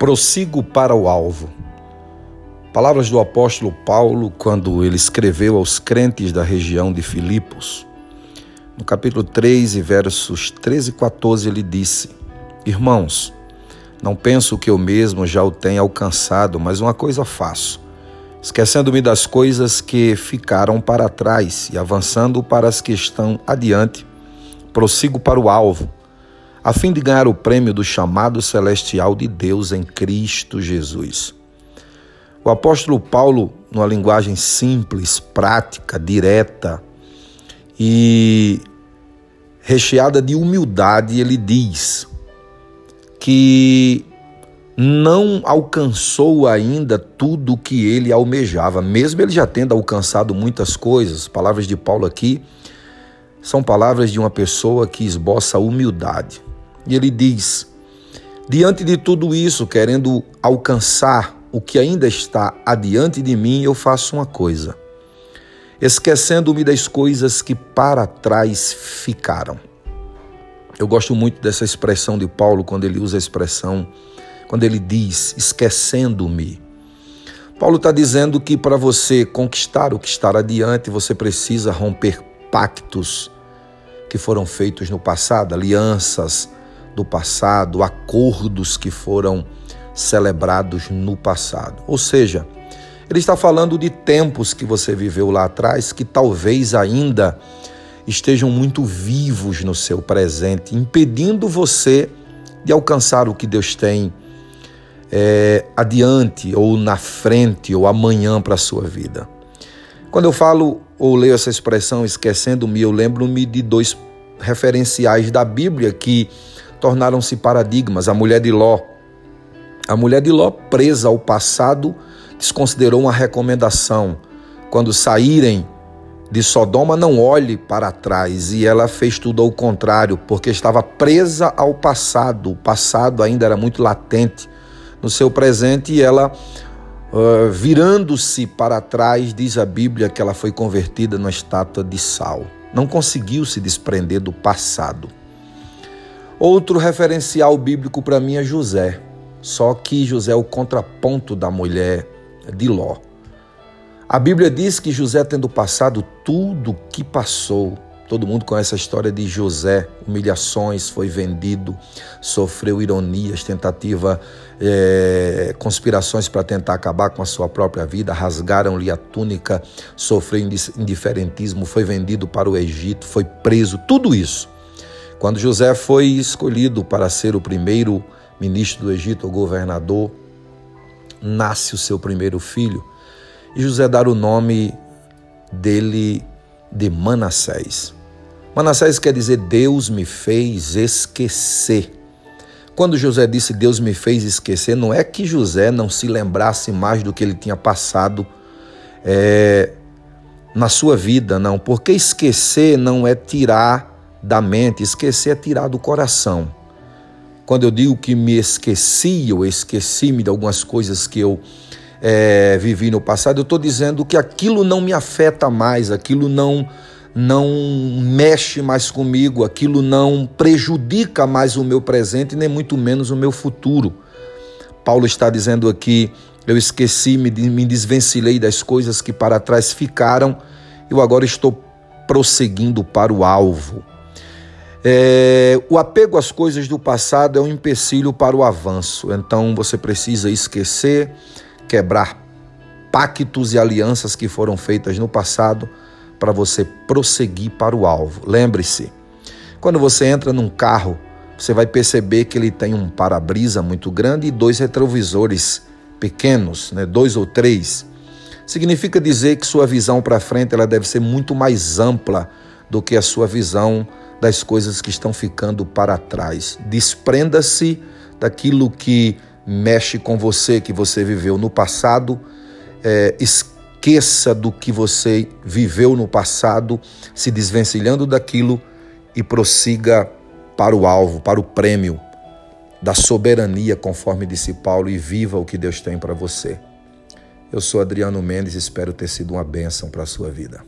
Prossigo para o alvo. Palavras do apóstolo Paulo quando ele escreveu aos crentes da região de Filipos. No capítulo 3, versos 13 e 14, ele disse: Irmãos, não penso que eu mesmo já o tenha alcançado, mas uma coisa faço, esquecendo-me das coisas que ficaram para trás e avançando para as que estão adiante, prossigo para o alvo a fim de ganhar o prêmio do chamado celestial de Deus em Cristo Jesus. O apóstolo Paulo, numa linguagem simples, prática, direta e recheada de humildade, ele diz que não alcançou ainda tudo o que ele almejava, mesmo ele já tendo alcançado muitas coisas. Palavras de Paulo aqui são palavras de uma pessoa que esboça humildade. E ele diz: Diante de tudo isso, querendo alcançar o que ainda está adiante de mim, eu faço uma coisa, esquecendo-me das coisas que para trás ficaram. Eu gosto muito dessa expressão de Paulo quando ele usa a expressão, quando ele diz esquecendo-me. Paulo está dizendo que para você conquistar o que está adiante, você precisa romper pactos que foram feitos no passado, alianças, do passado, acordos que foram celebrados no passado. Ou seja, ele está falando de tempos que você viveu lá atrás que talvez ainda estejam muito vivos no seu presente, impedindo você de alcançar o que Deus tem é, adiante, ou na frente, ou amanhã para a sua vida. Quando eu falo ou leio essa expressão esquecendo-me, eu lembro-me de dois referenciais da Bíblia que tornaram-se paradigmas. A mulher de Ló. A mulher de Ló, presa ao passado, desconsiderou uma recomendação. Quando saírem de Sodoma, não olhe para trás. E ela fez tudo ao contrário, porque estava presa ao passado. O passado ainda era muito latente no seu presente e ela. Uh, virando-se para trás, diz a Bíblia que ela foi convertida numa estátua de sal. Não conseguiu se desprender do passado. Outro referencial bíblico para mim é José. Só que José é o contraponto da mulher de Ló. A Bíblia diz que José, tendo passado tudo que passou, todo mundo conhece a história de José, humilhações, foi vendido, sofreu ironias, tentativa, é, conspirações para tentar acabar com a sua própria vida, rasgaram-lhe a túnica, sofreu indiferentismo, foi vendido para o Egito, foi preso, tudo isso. Quando José foi escolhido para ser o primeiro ministro do Egito, o governador, nasce o seu primeiro filho e José dá o nome dele de Manassés. Manassés quer dizer Deus me fez esquecer. Quando José disse Deus me fez esquecer, não é que José não se lembrasse mais do que ele tinha passado é, na sua vida, não, porque esquecer não é tirar da mente, esquecer é tirar do coração. Quando eu digo que me esqueci, eu esqueci-me de algumas coisas que eu é, vivi no passado, eu estou dizendo que aquilo não me afeta mais, aquilo não não mexe mais comigo, aquilo não prejudica mais o meu presente, nem muito menos o meu futuro. Paulo está dizendo aqui: eu esqueci-me, me desvencilhei das coisas que para trás ficaram, eu agora estou prosseguindo para o alvo. É, o apego às coisas do passado é um empecilho para o avanço. Então você precisa esquecer, quebrar pactos e alianças que foram feitas no passado para você prosseguir para o alvo. Lembre-se, quando você entra num carro, você vai perceber que ele tem um para-brisa muito grande e dois retrovisores pequenos, né, dois ou três. Significa dizer que sua visão para frente ela deve ser muito mais ampla do que a sua visão das coisas que estão ficando para trás. Desprenda-se daquilo que mexe com você, que você viveu no passado. É, esqueça do que você viveu no passado, se desvencilhando daquilo e prossiga para o alvo, para o prêmio da soberania, conforme disse Paulo, e viva o que Deus tem para você. Eu sou Adriano Mendes, espero ter sido uma bênção para a sua vida.